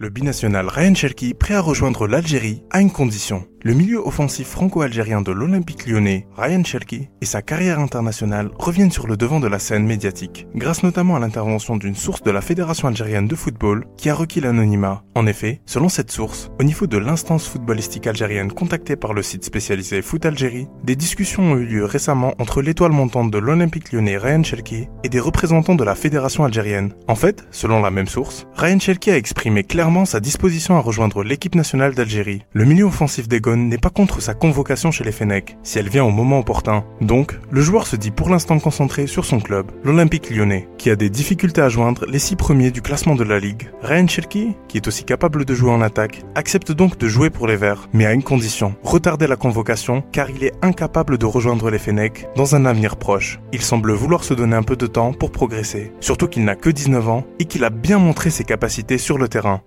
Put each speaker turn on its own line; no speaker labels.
Le binational Ryan Cherki, prêt à rejoindre l'Algérie, a une condition. Le milieu offensif franco-algérien de l'Olympique lyonnais, Ryan Cherki, et sa carrière internationale reviennent sur le devant de la scène médiatique, grâce notamment à l'intervention d'une source de la Fédération algérienne de football qui a requis l'anonymat. En effet, selon cette source, au niveau de l'instance footballistique algérienne contactée par le site spécialisé Foot Algérie, des discussions ont eu lieu récemment entre l'étoile montante de l'Olympique lyonnais Ryan Cherki et des représentants de la Fédération algérienne. En fait, selon la même source, Ryan Cherki a exprimé clairement sa disposition à rejoindre l'équipe nationale d'Algérie. Le milieu offensif n'est pas contre sa convocation chez les Fennecs, si elle vient au moment opportun. Donc, le joueur se dit pour l'instant concentré sur son club, l'Olympique lyonnais, qui a des difficultés à joindre les six premiers du classement de la Ligue. Ryan qui est aussi capable de jouer en attaque, accepte donc de jouer pour les Verts, mais à une condition, retarder la convocation, car il est incapable de rejoindre les Fennecs dans un avenir proche. Il semble vouloir se donner un peu de temps pour progresser, surtout qu'il n'a que 19 ans et qu'il a bien montré ses capacités sur le terrain.